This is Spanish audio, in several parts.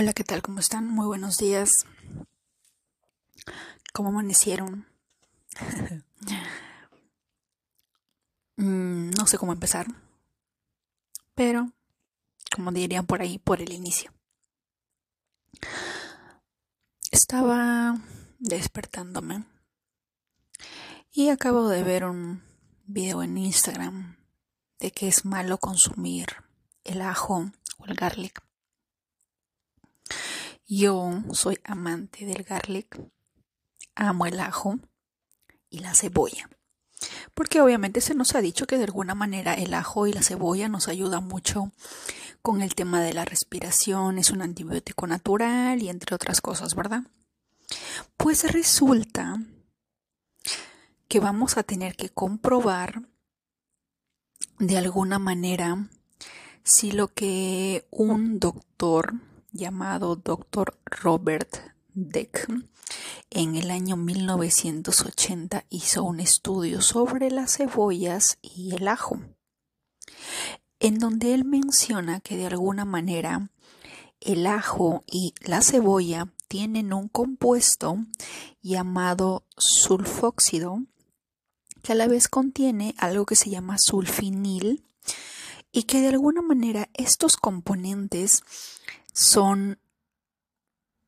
Hola, ¿qué tal? ¿Cómo están? Muy buenos días. ¿Cómo amanecieron? Mm, no sé cómo empezar, pero como dirían por ahí, por el inicio. Estaba despertándome y acabo de ver un video en Instagram de que es malo consumir el ajo o el garlic yo soy amante del garlic, amo el ajo y la cebolla. Porque obviamente se nos ha dicho que de alguna manera el ajo y la cebolla nos ayudan mucho con el tema de la respiración, es un antibiótico natural y entre otras cosas, ¿verdad? Pues resulta que vamos a tener que comprobar de alguna manera si lo que un doctor llamado Dr. Robert Deck en el año 1980 hizo un estudio sobre las cebollas y el ajo, en donde él menciona que de alguna manera el ajo y la cebolla tienen un compuesto llamado sulfóxido que a la vez contiene algo que se llama sulfinil y que de alguna manera estos componentes son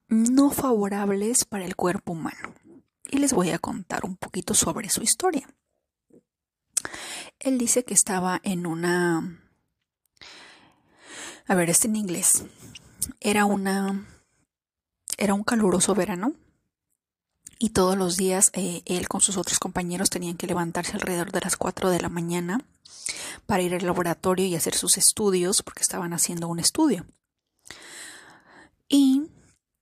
no favorables para el cuerpo humano. Y les voy a contar un poquito sobre su historia. Él dice que estaba en una... A ver, este en inglés. Era una... Era un caluroso verano y todos los días eh, él con sus otros compañeros tenían que levantarse alrededor de las 4 de la mañana para ir al laboratorio y hacer sus estudios porque estaban haciendo un estudio. Y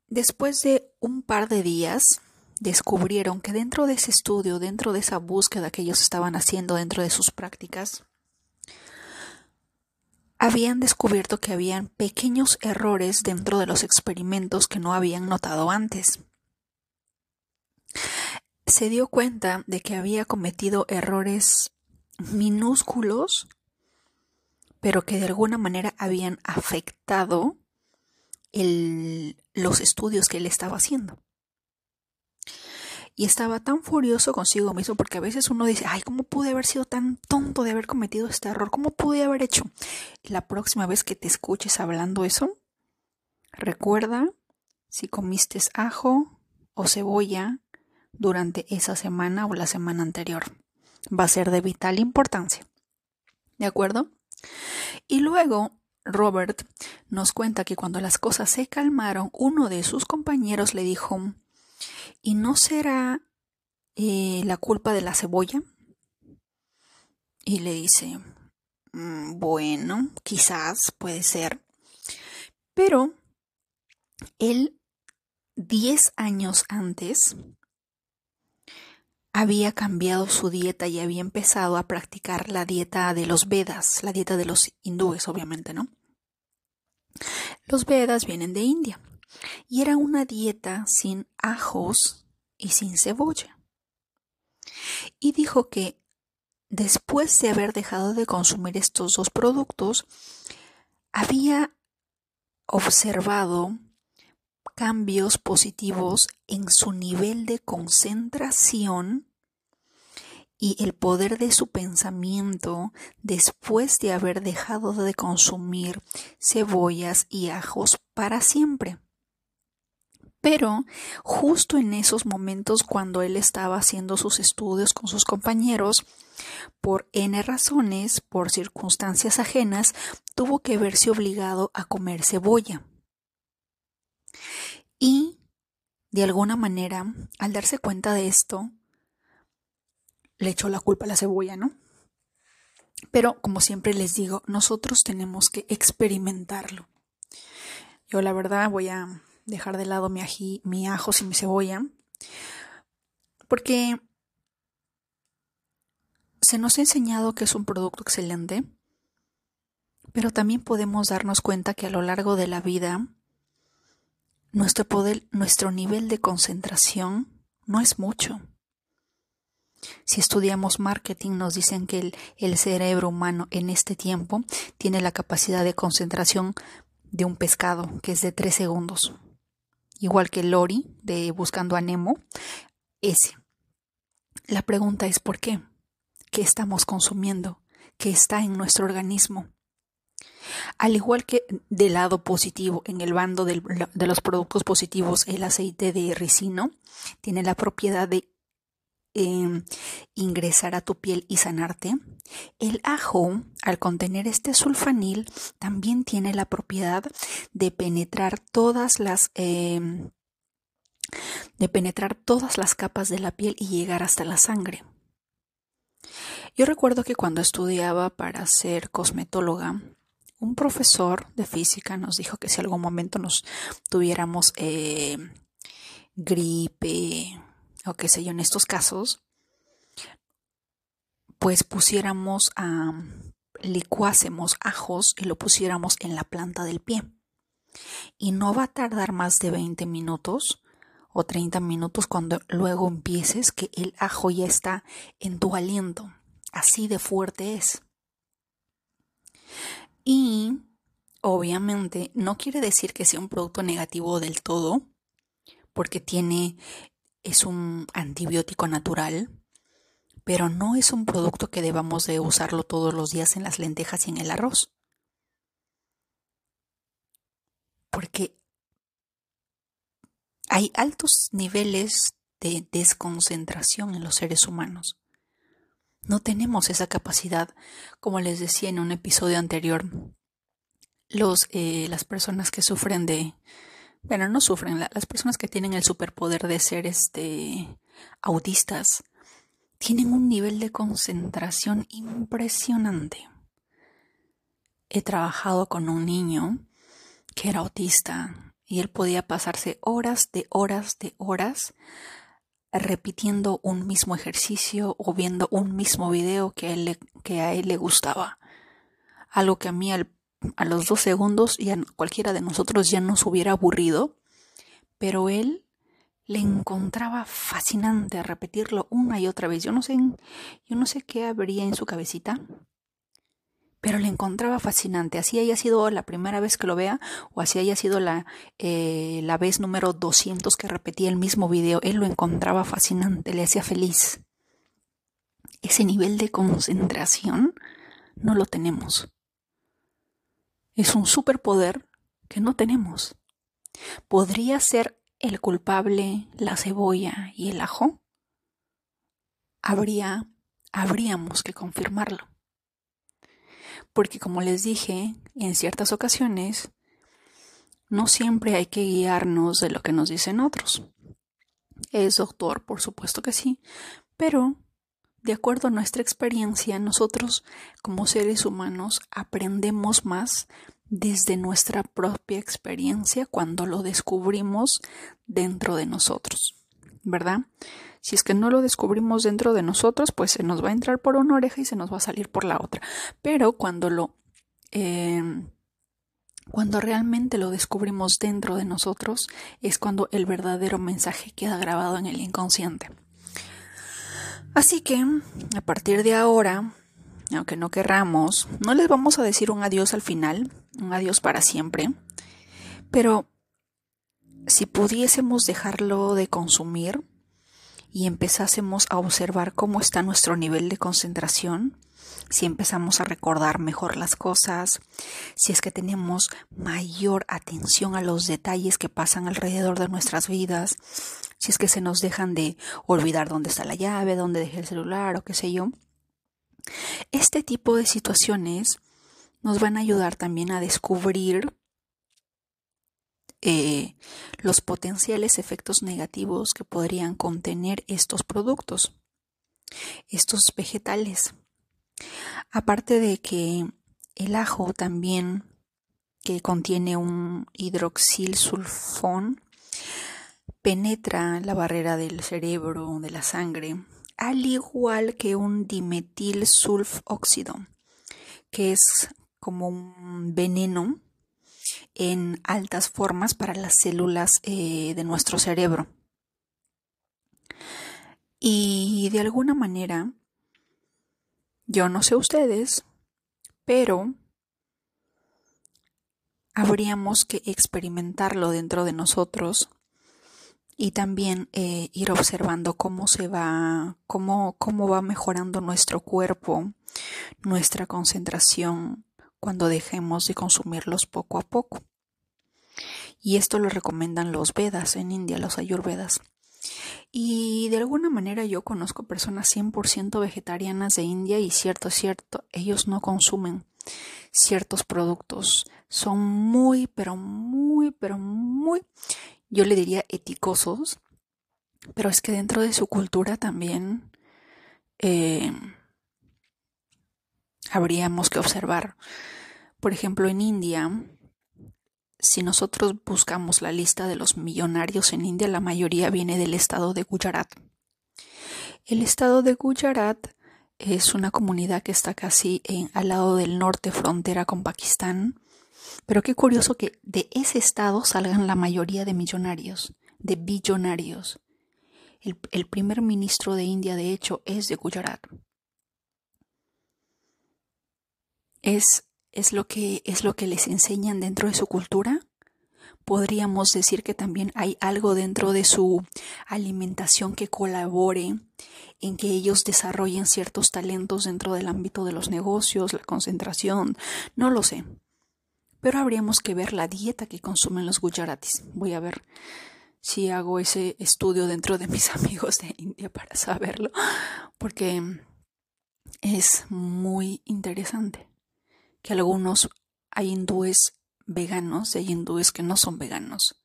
después de un par de días, descubrieron que dentro de ese estudio, dentro de esa búsqueda que ellos estaban haciendo dentro de sus prácticas, habían descubierto que habían pequeños errores dentro de los experimentos que no habían notado antes. Se dio cuenta de que había cometido errores minúsculos, pero que de alguna manera habían afectado los estudios que él estaba haciendo. Y estaba tan furioso consigo mismo porque a veces uno dice, ay, ¿cómo pude haber sido tan tonto de haber cometido este error? ¿Cómo pude haber hecho? La próxima vez que te escuches hablando eso, recuerda si comiste ajo o cebolla durante esa semana o la semana anterior. Va a ser de vital importancia. ¿De acuerdo? Y luego Robert nos cuenta que cuando las cosas se calmaron, uno de sus compañeros le dijo, ¿y no será eh, la culpa de la cebolla? Y le dice, mm, bueno, quizás puede ser, pero él, diez años antes, había cambiado su dieta y había empezado a practicar la dieta de los Vedas, la dieta de los hindúes, obviamente, ¿no? Los Vedas vienen de India y era una dieta sin ajos y sin cebolla. Y dijo que después de haber dejado de consumir estos dos productos, había observado cambios positivos en su nivel de concentración y el poder de su pensamiento después de haber dejado de consumir cebollas y ajos para siempre. Pero justo en esos momentos cuando él estaba haciendo sus estudios con sus compañeros, por n razones, por circunstancias ajenas, tuvo que verse obligado a comer cebolla. Y, de alguna manera, al darse cuenta de esto, le echó la culpa a la cebolla, ¿no? Pero como siempre les digo, nosotros tenemos que experimentarlo. Yo la verdad voy a dejar de lado mi, ají, mi ajos y mi cebolla porque se nos ha enseñado que es un producto excelente, pero también podemos darnos cuenta que a lo largo de la vida nuestro poder, nuestro nivel de concentración no es mucho. Si estudiamos marketing, nos dicen que el, cerebro humano en este tiempo tiene la capacidad de concentración de un pescado, que es de 3 segundos. Igual que el Lori de Buscando a Nemo, ese. La pregunta es ¿por qué? ¿Qué estamos consumiendo? ¿Qué está en nuestro organismo? Al igual que del lado positivo, en el bando de los productos positivos, el aceite de ricino tiene la propiedad de em, ingresar a tu piel y sanarte. El ajo, al contener este sulfanil, también tiene la propiedad de penetrar todas las em, de penetrar todas las capas de la piel y llegar hasta la sangre. Yo recuerdo que cuando estudiaba para ser cosmetóloga, un profesor de física nos dijo que si algún momento nos tuviéramos eh, gripe o qué sé yo en estos casos, pues pusiéramos a licuásemos ajos y lo pusiéramos en la planta del pie. Y no va a tardar más de 20 minutos o 30 minutos cuando luego empieces que el ajo ya está en tu aliento. Así de fuerte es. Y obviamente no quiere decir que sea un producto negativo del todo, porque tiene, es un antibiótico natural, pero no es un producto que debamos de usarlo todos los días en las lentejas y en el arroz. Porque hay altos niveles de desconcentración en los seres humanos. No tenemos esa capacidad, como les decía en un episodio anterior. Los, eh, las personas que sufren de, bueno, no sufren, las personas que tienen el superpoder de ser este, autistas, tienen un nivel de concentración impresionante. He trabajado con un niño que era autista y él podía pasarse horas de horas de horas repitiendo un mismo ejercicio o viendo un mismo video que a él, que a él le gustaba. Algo que a mí a los dos segundos y a cualquiera de nosotros ya nos hubiera aburrido, pero él le encontraba fascinante repetirlo una y otra vez. Yo no sé, yo no sé qué habría en su cabecita, pero le encontraba fascinante. Así haya sido la primera vez que lo vea o así haya sido la, eh, la vez número 200 que repetía el mismo video, él lo encontraba fascinante, le hacía feliz. Ese nivel de concentración no lo tenemos. Es un superpoder que no tenemos. ¿Podría ser el culpable la cebolla y el ajo? Habría, habríamos que confirmarlo porque como les dije, en ciertas ocasiones no siempre hay que guiarnos de lo que nos dicen otros. Es doctor, por supuesto que sí, pero de acuerdo a nuestra experiencia, nosotros como seres humanos aprendemos más desde nuestra propia experiencia cuando lo descubrimos dentro de nosotros, ¿verdad? Si es que no lo descubrimos dentro de nosotros, pues se nos va a entrar por una oreja y se nos va a salir por la otra. Pero cuando lo... Em, cuando realmente lo descubrimos dentro de nosotros es cuando el verdadero mensaje queda grabado en el inconsciente. Así que, a partir de ahora, aunque no querramos, no les vamos a decir un adiós al final, un adiós para siempre, pero si pudiésemos dejarlo de consumir, y empezásemos a observar cómo está nuestro nivel de concentración, si empezamos a recordar mejor las cosas, si es que tenemos mayor atención a los detalles que pasan alrededor de nuestras vidas, si es que se nos dejan de olvidar dónde está la llave, dónde dejé el celular o qué sé yo. Este tipo de situaciones nos van a ayudar también a descubrir eh, los potenciales efectos negativos que podrían contener estos productos, estos vegetales. Aparte de que el ajo también, que contiene un hidroxil sulfón, penetra la barrera del cerebro, de la sangre, al igual que un dimetil sulfóxido, que es como un veneno en altas formas para las células eh, de nuestro cerebro. Y de alguna manera, yo no sé ustedes, pero habríamos que experimentarlo dentro de nosotros y también eh, ir observando cómo se va, cómo, cómo va mejorando nuestro cuerpo, nuestra concentración cuando dejemos de consumirlos poco a poco. Y esto lo recomiendan los Vedas en India, los Ayurvedas. Y de alguna manera yo conozco personas 100% vegetarianas de India y cierto, cierto, ellos no consumen ciertos productos. Son muy, pero muy, pero muy, yo le diría eticosos, pero es que dentro de su cultura también eh, habríamos que observar. Por ejemplo, en India, si nosotros buscamos la lista de los millonarios en India, la mayoría viene del estado de Gujarat. El estado de Gujarat es una comunidad que está casi al lado del norte, frontera con Pakistán. Pero qué curioso que de ese estado salgan la mayoría de millonarios, de billonarios. El, el primer ministro de India, de hecho, es de Gujarat. Es es lo que es lo que les enseñan dentro de su cultura. Podríamos decir que también hay algo dentro de su alimentación que colabore en que ellos desarrollen ciertos talentos dentro del ámbito de los negocios, la concentración, no lo sé. Pero habríamos que ver la dieta que consumen los gujaratis. Voy a ver si hago ese estudio dentro de mis amigos de India para saberlo, porque es muy interesante que algunos hay hindúes veganos y hay hindúes que no son veganos.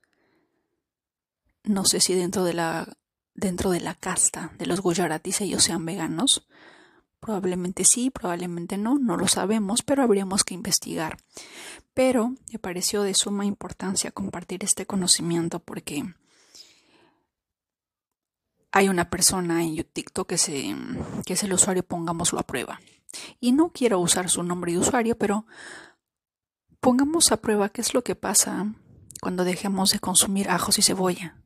No sé si dentro de la dentro de la casta de los gujaratis ellos sean veganos. Probablemente sí, probablemente no, no lo sabemos, pero habríamos que investigar. Pero me pareció de suma importancia compartir este conocimiento porque hay una persona en TikTok que, se, que es el usuario, pongámoslo a prueba. Y no quiero usar su nombre de usuario, pero pongamos a prueba qué es lo que pasa cuando dejemos de consumir ajos y cebolla.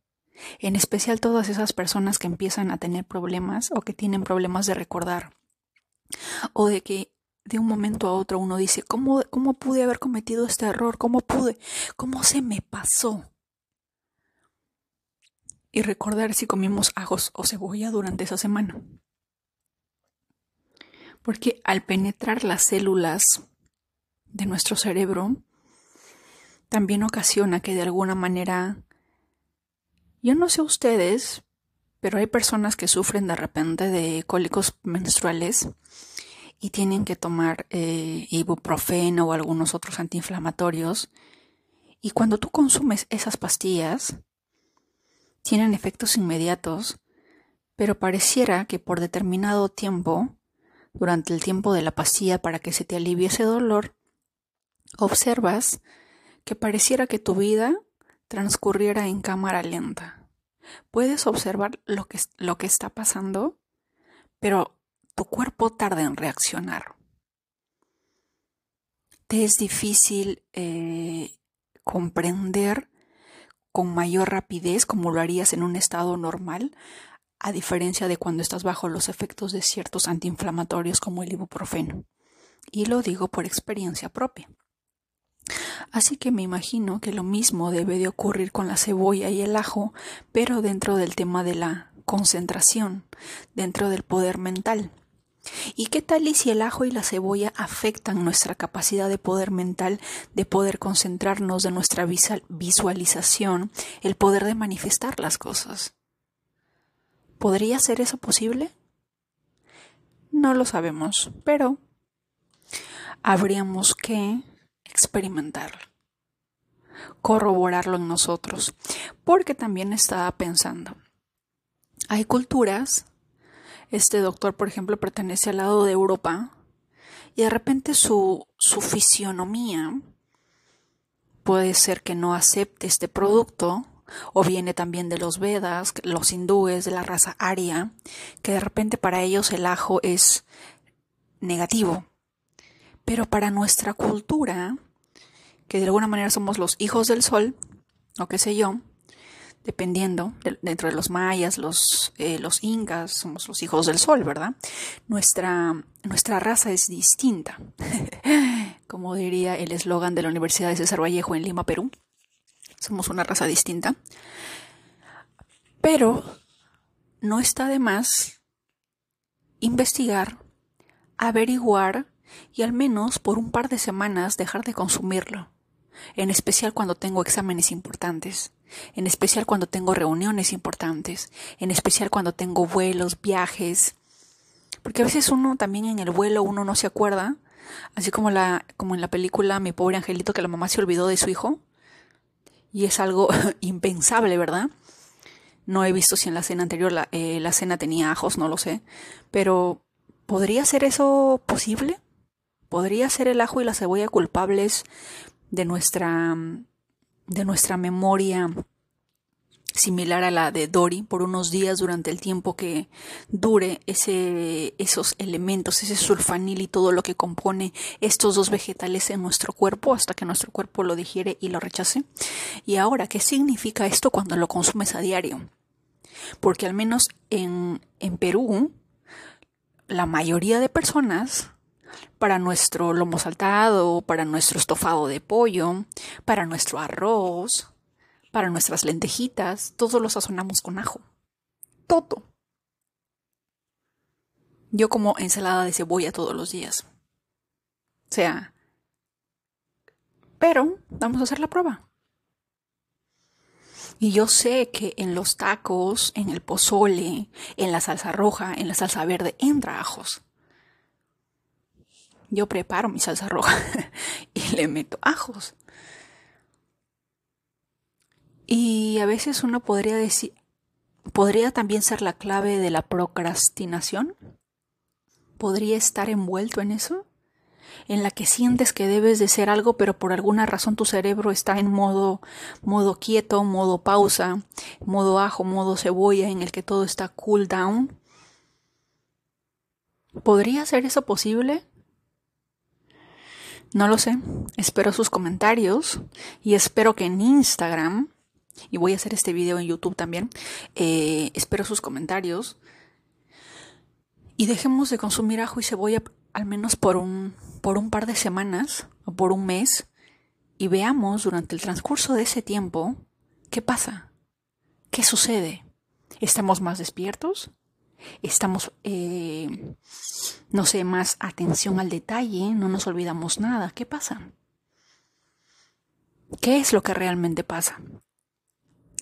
En especial todas esas personas que empiezan a tener problemas o que tienen problemas de recordar. O de que de un momento a otro uno dice, ¿cómo, cómo pude haber cometido este error? ¿Cómo pude? ¿Cómo se me pasó? Y recordar si comimos ajos o cebolla durante esa semana porque al penetrar las células de nuestro cerebro, también ocasiona que de alguna manera, yo no sé ustedes, pero hay personas que sufren de repente de cólicos menstruales y tienen que tomar eh, ibuprofeno o algunos otros antiinflamatorios. Y cuando tú consumes esas pastillas, tienen efectos inmediatos, pero pareciera que por determinado tiempo durante el tiempo de la pastilla para que se te alivie ese dolor, observas que pareciera que tu vida transcurriera en cámara lenta. Puedes observar lo que, lo que está pasando, pero tu cuerpo tarda en reaccionar. Te es difícil eh, comprender con mayor rapidez como lo harías en un estado normal a diferencia de cuando estás bajo los efectos de ciertos antiinflamatorios como el ibuprofeno. Y lo digo por experiencia propia. Así que me imagino que lo mismo debe de ocurrir con la cebolla y el ajo, pero dentro del tema de la concentración, dentro del poder mental. ¿Y qué tal y si el ajo y la cebolla afectan nuestra capacidad de poder mental, de poder concentrarnos, de nuestra visualización, el poder de manifestar las cosas? ¿Podría ser eso posible? No lo sabemos, pero habríamos que experimentarlo, corroborarlo en nosotros, porque también estaba pensando, hay culturas, este doctor, por ejemplo, pertenece al lado de Europa, y de repente su, su fisionomía puede ser que no acepte este producto o viene también de los Vedas, los hindúes de la raza aria, que de repente para ellos el ajo es negativo. Pero para nuestra cultura, que de alguna manera somos los hijos del sol, o qué sé yo, dependiendo, dentro de los mayas, los, eh, los incas, somos los hijos del sol, ¿verdad? Nuestra, nuestra raza es distinta. como diría el eslogan de la Universidad de César Vallejo en Lima, Perú. Somos una raza distinta. Pero no está de más investigar, averiguar y al menos por un par de semanas dejar de consumirlo, en especial cuando tengo exámenes importantes, en especial cuando tengo reuniones importantes, en especial cuando tengo vuelos, viajes, porque a veces uno también en el vuelo uno no se acuerda, así como la como en la película Mi pobre angelito que la mamá se olvidó de su hijo y es algo impensable, ¿verdad? No he visto si en la cena anterior la, eh, la cena tenía ajos, no lo sé, pero ¿podría ser eso posible? ¿Podría ser el ajo y la cebolla culpables de nuestra, de nuestra memoria similar a la de Dory por unos días durante el tiempo que dure ese, esos elementos, ese sulfanil y todo lo que compone estos dos vegetales en nuestro cuerpo hasta que nuestro cuerpo lo digiere y lo rechace. Y ahora, ¿qué significa esto cuando lo consumes a diario? Porque al menos en, en Perú, la mayoría de personas para nuestro lomo saltado, para nuestro estofado de pollo, para nuestro arroz, para nuestras lentejitas, todo lo sazonamos con ajo. Todo. Yo como ensalada de cebolla todos los días. O sea, pero vamos a hacer la prueba. Y yo sé que en los tacos, en el pozole, en la salsa roja, en la salsa verde, entra ajos. Yo preparo mi salsa roja y le meto ajos. Y a veces uno podría decir, podría también ser la clave de la procrastinación. ¿Podría estar envuelto en eso? En la que sientes que debes de hacer algo, pero por alguna razón tu cerebro está en modo, modo quieto, modo pausa, modo ajo, modo cebolla, en el que todo está cool down. ¿Podría ser eso posible? No lo sé. Espero sus comentarios y espero que en Instagram, y voy a hacer este video en YouTube también, eh, espero sus comentarios y dejemos de consumir ajo y cebolla al menos por un, por un par de semanas o por un mes y veamos durante el transcurso de ese tiempo qué pasa, qué sucede. ¿Estamos más despiertos? estamos, eh, no sé, más atención al detalle, no nos olvidamos nada. ¿Qué pasa? ¿Qué es lo que realmente pasa?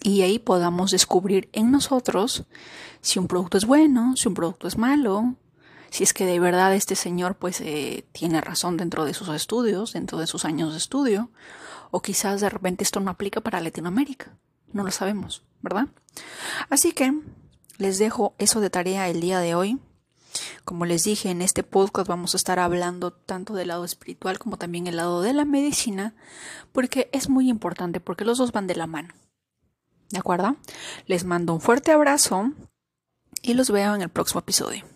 Y ahí podamos descubrir en nosotros si un producto es bueno, si un producto es malo, si es que de verdad este señor pues eh, tiene razón dentro de sus estudios, dentro de sus años de estudio, o quizás de repente esto no aplica para Latinoamérica. No lo sabemos, ¿verdad? Así que les dejo eso de tarea el día de hoy. Como les dije, en este podcast vamos a estar hablando tanto del lado espiritual como también el lado de la medicina, porque es muy importante, porque los dos van de la mano. ¿De acuerdo? Les mando un fuerte abrazo y los veo en el próximo episodio.